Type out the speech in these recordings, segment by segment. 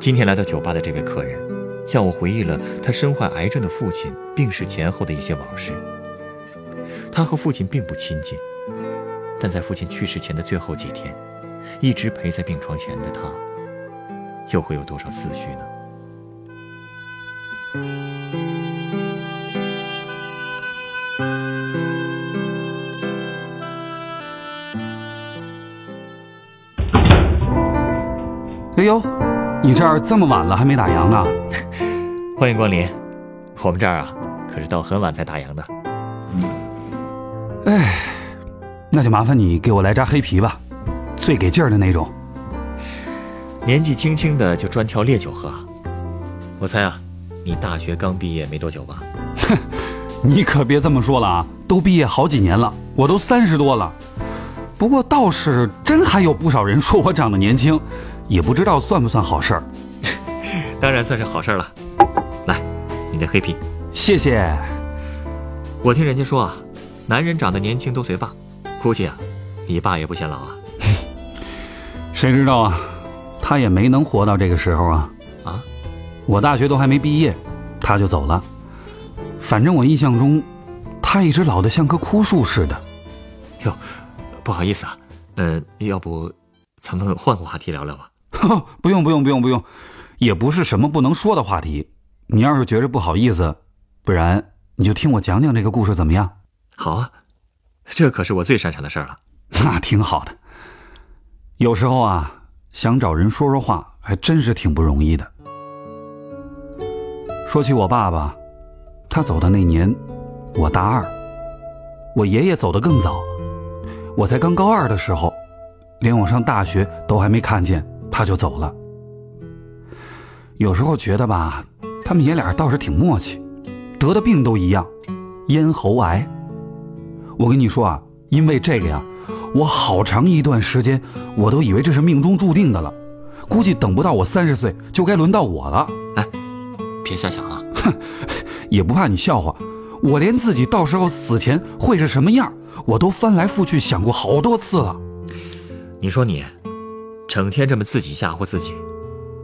今天来到酒吧的这位客人，向我回忆了他身患癌症的父亲病逝前后的一些往事。他和父亲并不亲近，但在父亲去世前的最后几天，一直陪在病床前的他，又会有多少思绪呢？哎呦，你这儿这么晚了还没打烊呢？欢迎光临，我们这儿啊，可是到很晚才打烊的。哎，那就麻烦你给我来扎黑啤吧，最给劲儿的那种。年纪轻轻的就专挑烈酒喝，我猜啊，你大学刚毕业没多久吧？哼，你可别这么说了啊，都毕业好几年了，我都三十多了。不过倒是真还有不少人说我长得年轻。也不知道算不算好事儿，当然算是好事儿了。来，你的黑啤，谢谢。我听人家说啊，男人长得年轻都随爸，估计啊，你爸也不显老啊。谁知道啊，他也没能活到这个时候啊。啊，我大学都还没毕业，他就走了。反正我印象中，他一直老得像棵枯树似的。哟，不好意思啊，嗯，要不咱们换个话题聊聊吧。不用不用不用不用，也不是什么不能说的话题。你要是觉着不好意思，不然你就听我讲讲这个故事怎么样？好啊，这可是我最擅长的事儿了。那挺好的。有时候啊，想找人说说话，还真是挺不容易的。说起我爸爸，他走的那年，我大二；我爷爷走的更早，我才刚高二的时候，连我上大学都还没看见。他就走了。有时候觉得吧，他们爷俩倒是挺默契，得的病都一样，咽喉癌。我跟你说啊，因为这个呀，我好长一段时间我都以为这是命中注定的了，估计等不到我三十岁就该轮到我了。哎，别瞎想啊！哼，也不怕你笑话，我连自己到时候死前会是什么样，我都翻来覆去想过好多次了。你说你。整天这么自己吓唬自己，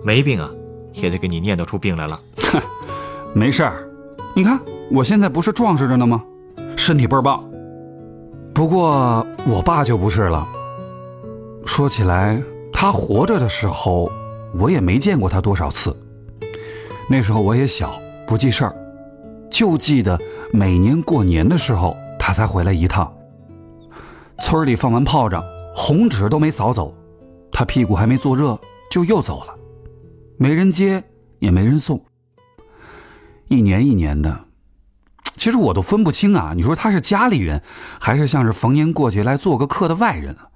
没病啊，也得给你念叨出病来了。哼，没事儿，你看我现在不是壮实着呢吗？身体倍儿棒。不过我爸就不是了。说起来，他活着的时候，我也没见过他多少次。那时候我也小，不记事儿，就记得每年过年的时候他才回来一趟。村里放完炮仗，红纸都没扫走。他屁股还没坐热，就又走了，没人接，也没人送。一年一年的，其实我都分不清啊。你说他是家里人，还是像是逢年过节来做个客的外人了？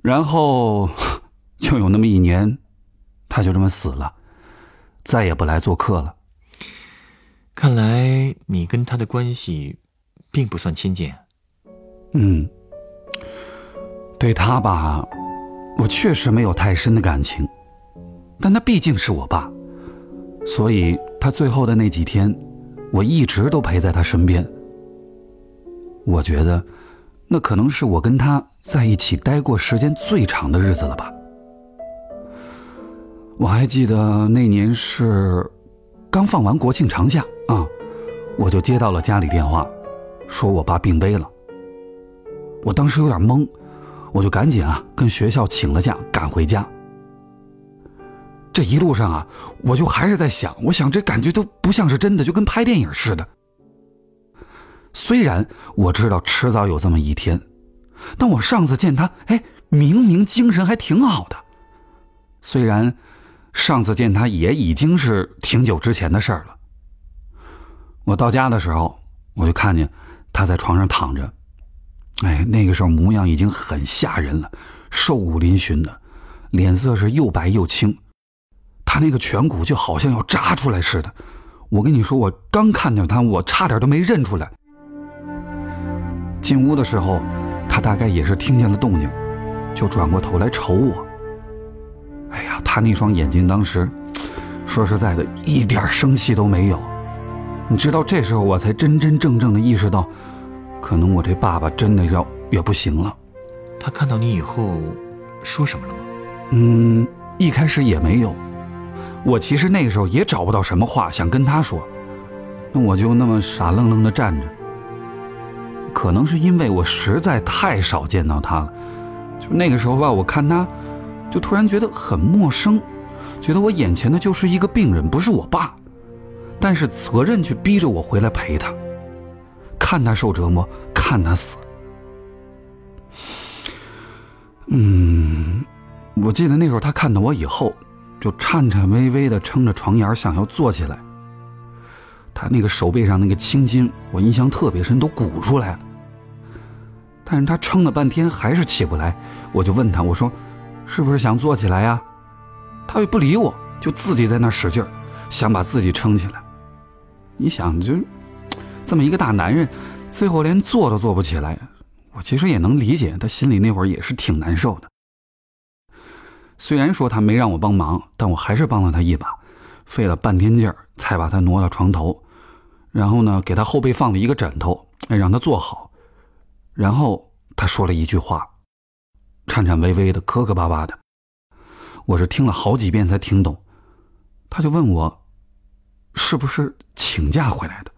然后，就有那么一年，他就这么死了，再也不来做客了。看来你跟他的关系，并不算亲近。嗯。对他吧，我确实没有太深的感情，但他毕竟是我爸，所以他最后的那几天，我一直都陪在他身边。我觉得，那可能是我跟他在一起待过时间最长的日子了吧。我还记得那年是刚放完国庆长假啊，我就接到了家里电话，说我爸病危了。我当时有点懵。我就赶紧啊，跟学校请了假，赶回家。这一路上啊，我就还是在想，我想这感觉都不像是真的，就跟拍电影似的。虽然我知道迟早有这么一天，但我上次见他，哎，明明精神还挺好的。虽然上次见他也已经是挺久之前的事儿了。我到家的时候，我就看见他在床上躺着。哎，那个时候模样已经很吓人了，瘦骨嶙峋的，脸色是又白又青。他那个颧骨就好像要扎出来似的。我跟你说，我刚看见他，我差点都没认出来。进屋的时候，他大概也是听见了动静，就转过头来瞅我。哎呀，他那双眼睛当时，说实在的，一点生气都没有。你知道，这时候我才真真正正的意识到，可能我这爸爸真的要也不行了。他看到你以后，说什么了吗？嗯，一开始也没有。我其实那个时候也找不到什么话想跟他说，那我就那么傻愣愣的站着。可能是因为我实在太少见到他了，就那个时候吧，我看他，就突然觉得很陌生，觉得我眼前的就是一个病人，不是我爸，但是责任却逼着我回来陪他，看他受折磨，看他死。嗯，我记得那时候他看到我以后。就颤颤巍巍的撑着床沿想要坐起来。他那个手背上那个青筋，我印象特别深，都鼓出来了。但是他撑了半天还是起不来，我就问他，我说：“是不是想坐起来呀？”他又不理我，就自己在那使劲想把自己撑起来。你想，就这么一个大男人，最后连坐都坐不起来，我其实也能理解他心里那会儿也是挺难受的。虽然说他没让我帮忙，但我还是帮了他一把，费了半天劲儿才把他挪到床头，然后呢，给他后背放了一个枕头，让他坐好。然后他说了一句话，颤颤巍巍的，磕磕巴巴的，我是听了好几遍才听懂。他就问我，是不是请假回来的？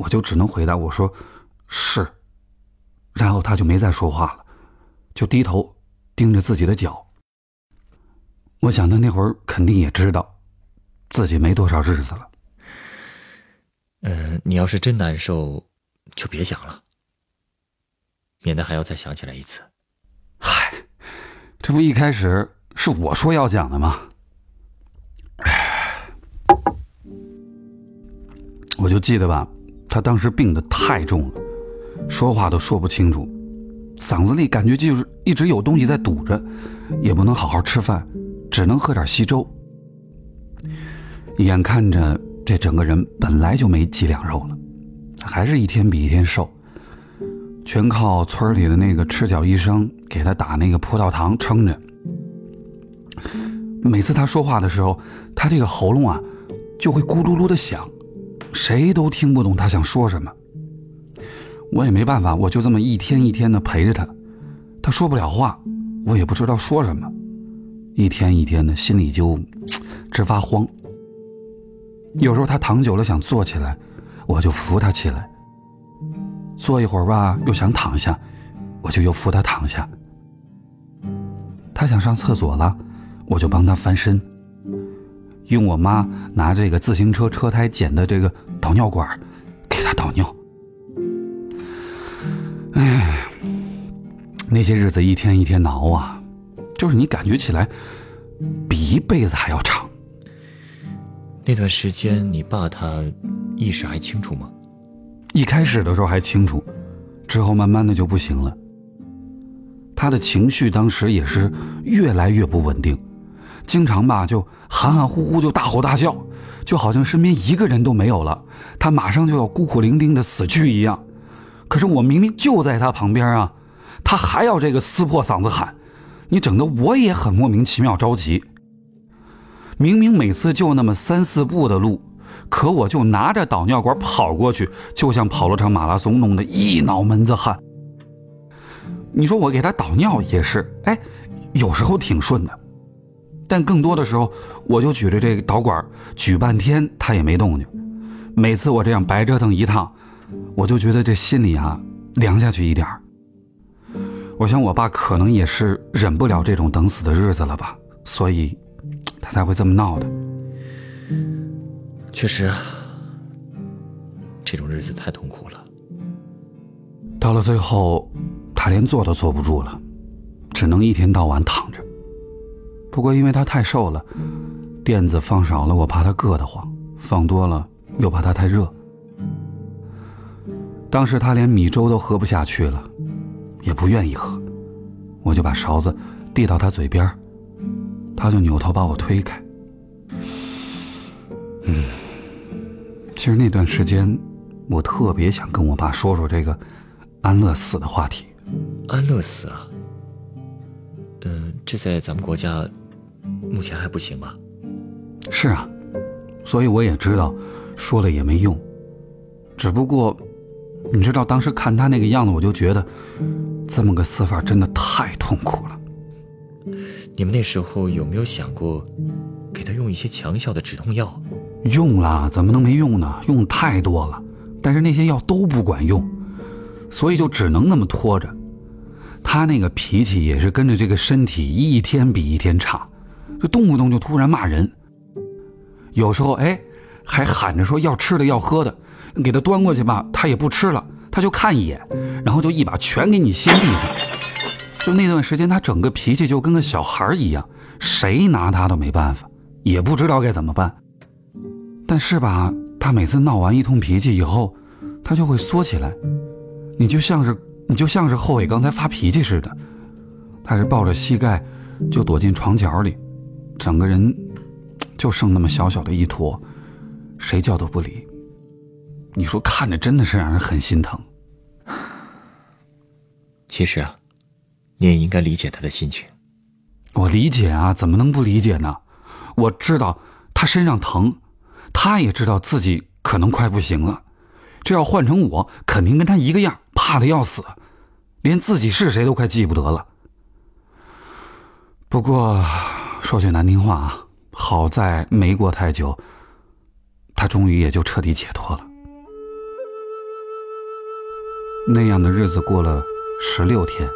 我就只能回答我说，是。然后他就没再说话了，就低头盯着自己的脚。我想他那会儿肯定也知道，自己没多少日子了。嗯，你要是真难受，就别想了，免得还要再想起来一次。嗨，这不一开始是我说要讲的吗？我就记得吧，他当时病得太重了，说话都说不清楚，嗓子里感觉就是一直有东西在堵着，也不能好好吃饭。只能喝点稀粥。眼看着这整个人本来就没几两肉了，还是一天比一天瘦，全靠村里的那个赤脚医生给他打那个葡萄糖撑着。每次他说话的时候，他这个喉咙啊就会咕噜噜的响，谁都听不懂他想说什么。我也没办法，我就这么一天一天的陪着他，他说不了话，我也不知道说什么。一天一天的，心里就直发慌。有时候他躺久了想坐起来，我就扶他起来；坐一会儿吧，又想躺下，我就又扶他躺下。他想上厕所了，我就帮他翻身，用我妈拿这个自行车车胎剪的这个导尿管给他导尿。哎，那些日子一天一天熬啊。就是你感觉起来，比一辈子还要长。那段时间，你爸他意识还清楚吗？一开始的时候还清楚，之后慢慢的就不行了。他的情绪当时也是越来越不稳定，经常吧就含含糊糊就大吼大叫，就好像身边一个人都没有了，他马上就要孤苦伶仃的死去一样。可是我明明就在他旁边啊，他还要这个撕破嗓子喊。你整的我也很莫名其妙着急。明明每次就那么三四步的路，可我就拿着导尿管跑过去，就像跑了场马拉松，弄得一脑门子汗。你说我给他导尿也是，哎，有时候挺顺的，但更多的时候，我就举着这个导管举半天，他也没动静。每次我这样白折腾一趟，我就觉得这心里啊凉下去一点儿。我想，我爸可能也是忍不了这种等死的日子了吧，所以，他才会这么闹的。确实啊，这种日子太痛苦了。到了最后，他连坐都坐不住了，只能一天到晚躺着。不过，因为他太瘦了，垫子放少了，我怕他硌得慌；放多了，又怕他太热。当时他连米粥都喝不下去了。也不愿意喝，我就把勺子递到他嘴边，他就扭头把我推开，嗯，其实那段时间，我特别想跟我爸说说这个安乐死的话题。安乐死啊？嗯，这在咱们国家目前还不行吧？是啊，所以我也知道，说了也没用。只不过，你知道，当时看他那个样子，我就觉得，这么个死法真的太痛苦了。你们那时候有没有想过，给他用一些强效的止痛药？用了，怎么能没用呢？用太多了，但是那些药都不管用，所以就只能那么拖着。他那个脾气也是跟着这个身体一天比一天差，就动不动就突然骂人。有时候哎，还喊着说要吃的要喝的，给他端过去吧，他也不吃了，他就看一眼，然后就一把全给你掀地上。就那段时间，他整个脾气就跟个小孩一样，谁拿他都没办法，也不知道该怎么办。但是吧，他每次闹完一通脾气以后，他就会缩起来，你就像是你就像是后悔刚才发脾气似的，他是抱着膝盖就躲进床角里，整个人就剩那么小小的一坨，谁叫都不理。你说看着真的是让人很心疼。其实啊。你也应该理解他的心情。我理解啊，怎么能不理解呢？我知道他身上疼，他也知道自己可能快不行了。这要换成我，肯定跟他一个样，怕的要死，连自己是谁都快记不得了。不过说句难听话啊，好在没过太久，他终于也就彻底解脱了。那样的日子过了十六天。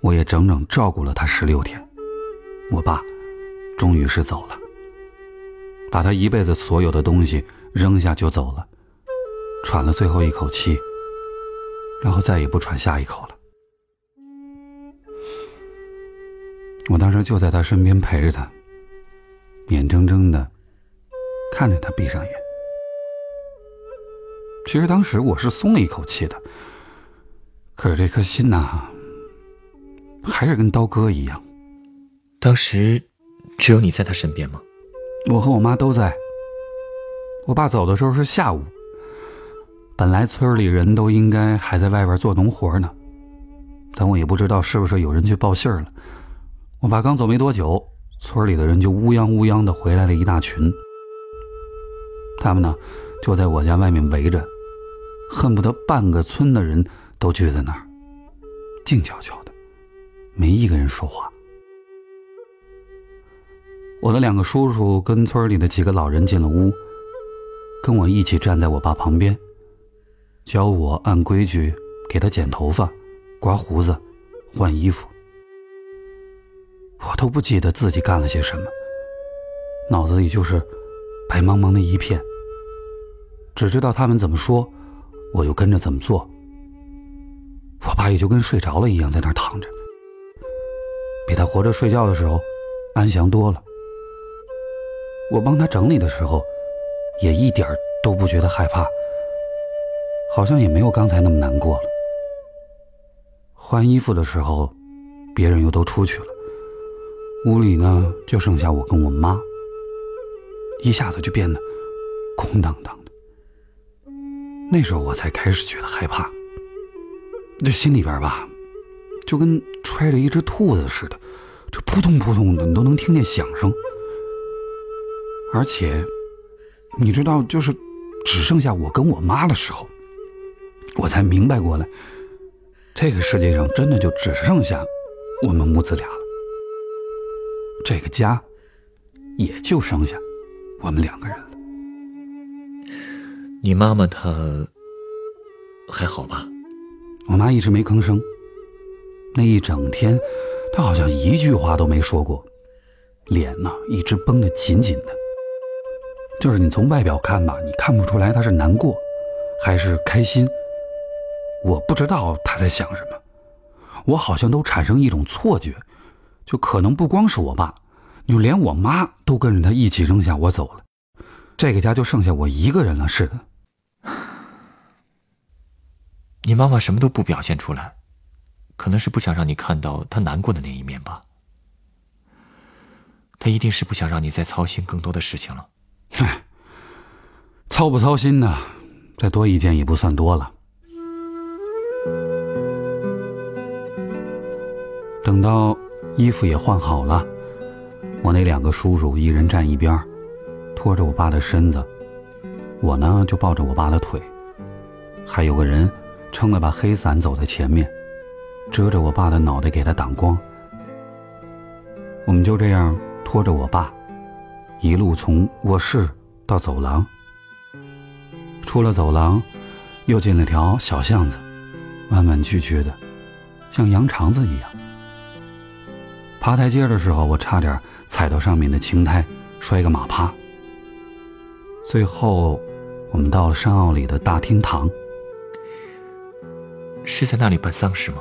我也整整照顾了他十六天，我爸终于是走了，把他一辈子所有的东西扔下就走了，喘了最后一口气，然后再也不喘下一口了。我当时就在他身边陪着他，眼睁睁的看着他闭上眼。其实当时我是松了一口气的，可是这颗心呐。还是跟刀割一样。当时只有你在他身边吗？我和我妈都在。我爸走的时候是下午，本来村里人都应该还在外边做农活呢，但我也不知道是不是有人去报信了。我爸刚走没多久，村里的人就乌泱乌泱的回来了一大群。他们呢，就在我家外面围着，恨不得半个村的人都聚在那儿，静悄悄的。没一个人说话。我的两个叔叔跟村里的几个老人进了屋，跟我一起站在我爸旁边，教我按规矩给他剪头发、刮胡子、换衣服。我都不记得自己干了些什么，脑子里就是白茫茫的一片。只知道他们怎么说，我就跟着怎么做。我爸也就跟睡着了一样，在那儿躺着。比他活着睡觉的时候安详多了。我帮他整理的时候，也一点都不觉得害怕，好像也没有刚才那么难过了。换衣服的时候，别人又都出去了，屋里呢就剩下我跟我妈，一下子就变得空荡荡的。那时候我才开始觉得害怕，这心里边吧。就跟揣着一只兔子似的，这扑通扑通的，你都能听见响声。而且，你知道，就是只剩下我跟我妈的时候，我才明白过来，这个世界上真的就只剩下我们母子俩了。这个家也就剩下我们两个人了。你妈妈她还好吧？我妈一直没吭声。那一整天，她好像一句话都没说过，脸呢一直绷得紧紧的。就是你从外表看吧，你看不出来她是难过，还是开心。我不知道她在想什么，我好像都产生一种错觉，就可能不光是我爸，就连我妈都跟着他一起扔下我走了，这个家就剩下我一个人了似的。你妈妈什么都不表现出来。可能是不想让你看到她难过的那一面吧。她一定是不想让你再操心更多的事情了。哎，操不操心呢？再多一件也不算多了。等到衣服也换好了，我那两个叔叔一人站一边，拖着我爸的身子，我呢就抱着我爸的腿，还有个人撑了把黑伞走在前面，遮着我爸的脑袋给他挡光。我们就这样拖着我爸，一路从卧室到走廊，出了走廊，又进了条小巷子，弯弯曲曲的，像羊肠子一样。爬台阶的时候，我差点踩到上面的青苔，摔个马趴。最后，我们到了山坳里的大厅堂。是在那里办丧事吗？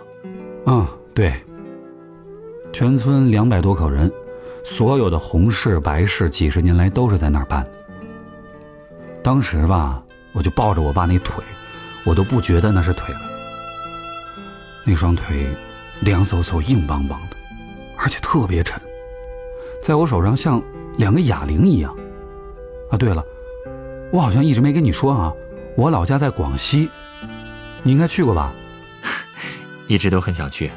啊，对。全村两百多口人，所有的红事白事，几十年来都是在那儿办。当时吧，我就抱着我爸那腿，我都不觉得那是腿了。那双腿，凉飕飕、硬邦邦的。而且特别沉，在我手上像两个哑铃一样。啊，对了，我好像一直没跟你说啊，我老家在广西，你应该去过吧？一直都很想去，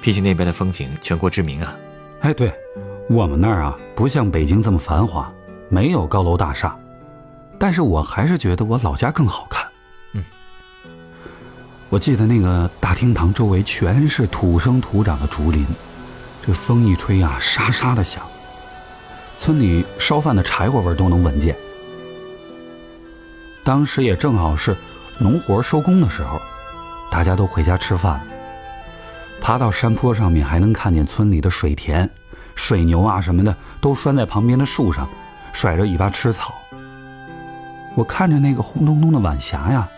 毕竟那边的风景全国知名啊。哎，对，我们那儿啊不像北京这么繁华，没有高楼大厦，但是我还是觉得我老家更好看。嗯，我记得那个大厅堂周围全是土生土长的竹林。这风一吹呀，沙沙的响，村里烧饭的柴火味都能闻见。当时也正好是农活收工的时候，大家都回家吃饭。爬到山坡上面，还能看见村里的水田，水牛啊什么的都拴在旁边的树上，甩着尾巴吃草。我看着那个红彤彤的晚霞呀，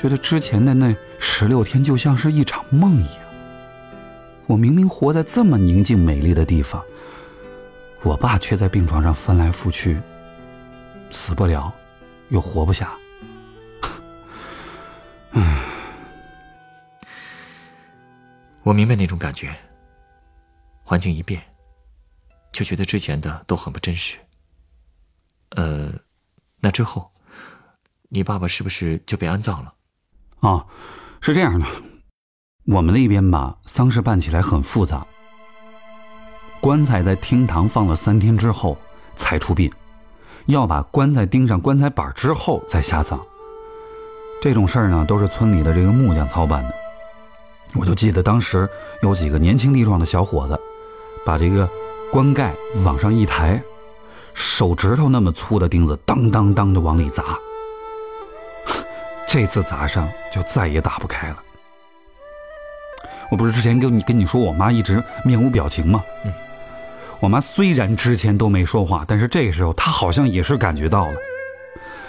觉得之前的那十六天就像是一场梦一样。我明明活在这么宁静美丽的地方，我爸却在病床上翻来覆去，死不了，又活不下。唉，我明白那种感觉。环境一变，就觉得之前的都很不真实。呃，那之后，你爸爸是不是就被安葬了？啊，是这样的。我们那边吧，丧事办起来很复杂。棺材在厅堂放了三天之后才出殡，要把棺材钉上棺材板之后再下葬。这种事儿呢，都是村里的这个木匠操办的。我就记得当时有几个年轻力壮的小伙子，把这个棺盖往上一抬，手指头那么粗的钉子当当当的往里砸。这次砸上就再也打不开了。我不是之前跟你跟你说，我妈一直面无表情吗？嗯，我妈虽然之前都没说话，但是这个时候她好像也是感觉到了，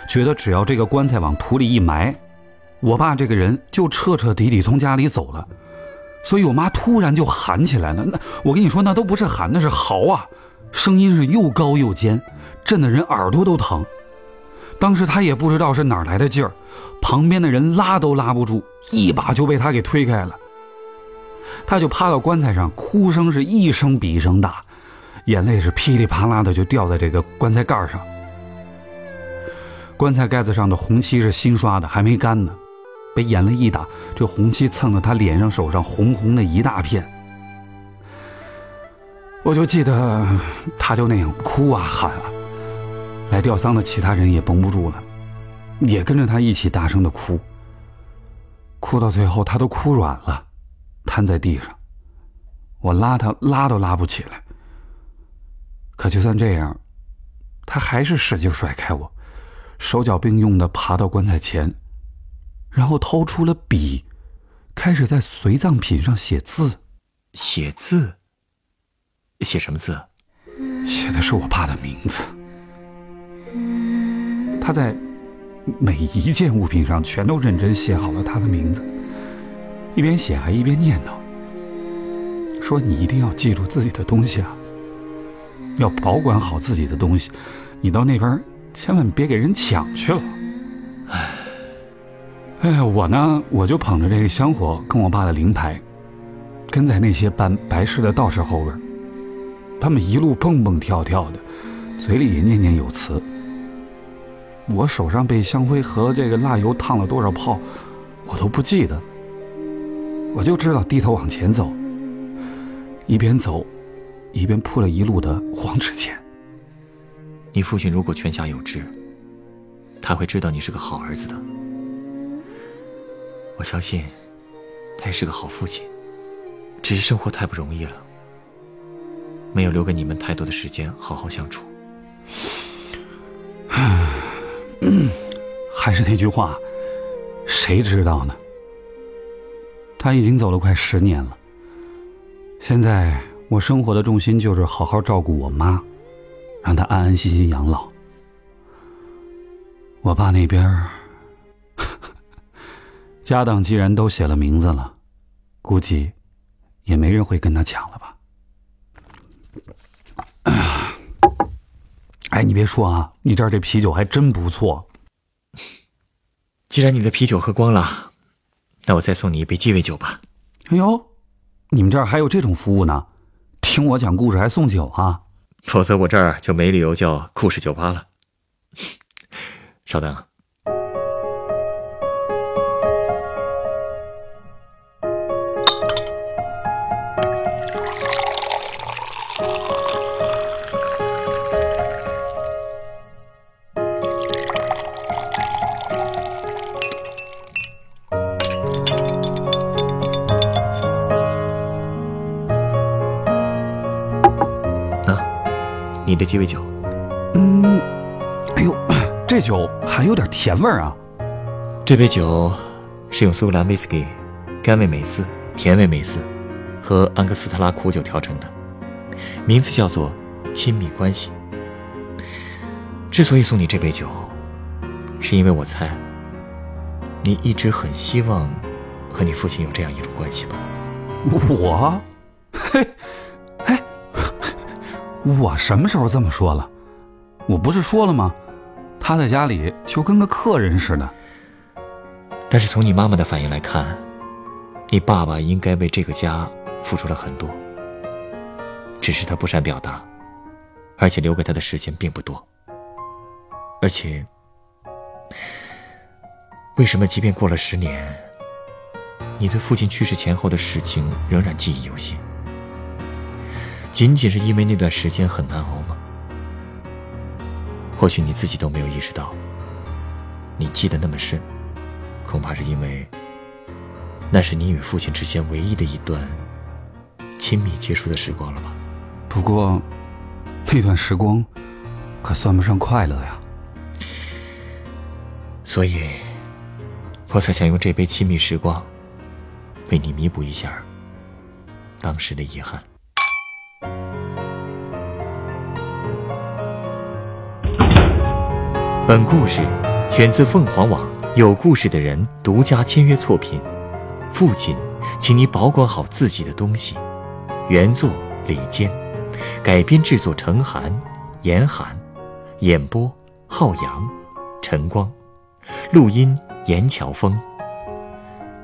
觉得只要这个棺材往土里一埋，我爸这个人就彻彻底底从家里走了。所以我妈突然就喊起来了。那我跟你说，那都不是喊，那是嚎啊，声音是又高又尖，震得人耳朵都疼。当时她也不知道是哪来的劲儿，旁边的人拉都拉不住，一把就被她给推开了。他就趴到棺材上，哭声是一声比一声大，眼泪是噼里啪啦的就掉在这个棺材盖上。棺材盖子上的红漆是新刷的，还没干呢，被眼泪一打，这红漆蹭得他脸上、手上红红的一大片。我就记得，他就那样哭啊喊啊，来吊丧的其他人也绷不住了，也跟着他一起大声的哭。哭到最后，他都哭软了。瘫在地上，我拉他拉都拉不起来。可就算这样，他还是使劲甩开我，手脚并用的爬到棺材前，然后掏出了笔，开始在随葬品上写字。写字？写什么字？写的是我爸的名字。他在每一件物品上全都认真写好了他的名字。一边写还一边念叨：“说你一定要记住自己的东西啊，要保管好自己的东西，你到那边千万别给人抢去了。”哎，哎，我呢，我就捧着这个香火跟我爸的灵牌，跟在那些办白事的道士后边，他们一路蹦蹦跳跳的，嘴里也念念有词。我手上被香灰和这个蜡油烫了多少泡，我都不记得。我就知道低头往前走，一边走，一边铺了一路的黄纸钱。你父亲如果泉下有知，他会知道你是个好儿子的。我相信，他也是个好父亲，只是生活太不容易了，没有留给你们太多的时间好好相处。还是那句话，谁知道呢？他已经走了快十年了。现在我生活的重心就是好好照顾我妈，让她安安心心养老。我爸那边儿，家当既然都写了名字了，估计也没人会跟他抢了吧。哎，你别说啊，你这儿这啤酒还真不错。既然你的啤酒喝光了，那我再送你一杯鸡尾酒吧。哎呦，你们这儿还有这种服务呢？听我讲故事还送酒啊？否则我这儿就没理由叫故事酒吧了。稍等。你鸡尾酒，嗯，哎呦，这酒还有点甜味儿啊。这杯酒是用苏格兰威士忌、甘味美思、甜味美思和安格斯特拉苦酒调成的，名字叫做“亲密关系”。之所以送你这杯酒，是因为我猜你一直很希望和你父亲有这样一种关系吧。我，我什么时候这么说了？我不是说了吗？他在家里就跟个客人似的。但是从你妈妈的反应来看，你爸爸应该为这个家付出了很多。只是他不善表达，而且留给他的时间并不多。而且，为什么即便过了十年，你对父亲去世前后的事情仍然记忆犹新？仅仅是因为那段时间很难熬吗？或许你自己都没有意识到，你记得那么深，恐怕是因为那是你与父亲之间唯一的一段亲密接触的时光了吧？不过，那段时光可算不上快乐呀。所以，我才想用这杯亲密时光，为你弥补一下当时的遗憾。本故事选自凤凰网有故事的人独家签约作品。父亲，请你保管好自己的东西。原作李坚，改编制作陈寒、严寒，演播浩洋、陈光，录音严乔峰。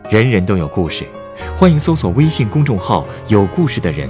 人人都有故事，欢迎搜索微信公众号“有故事的人”，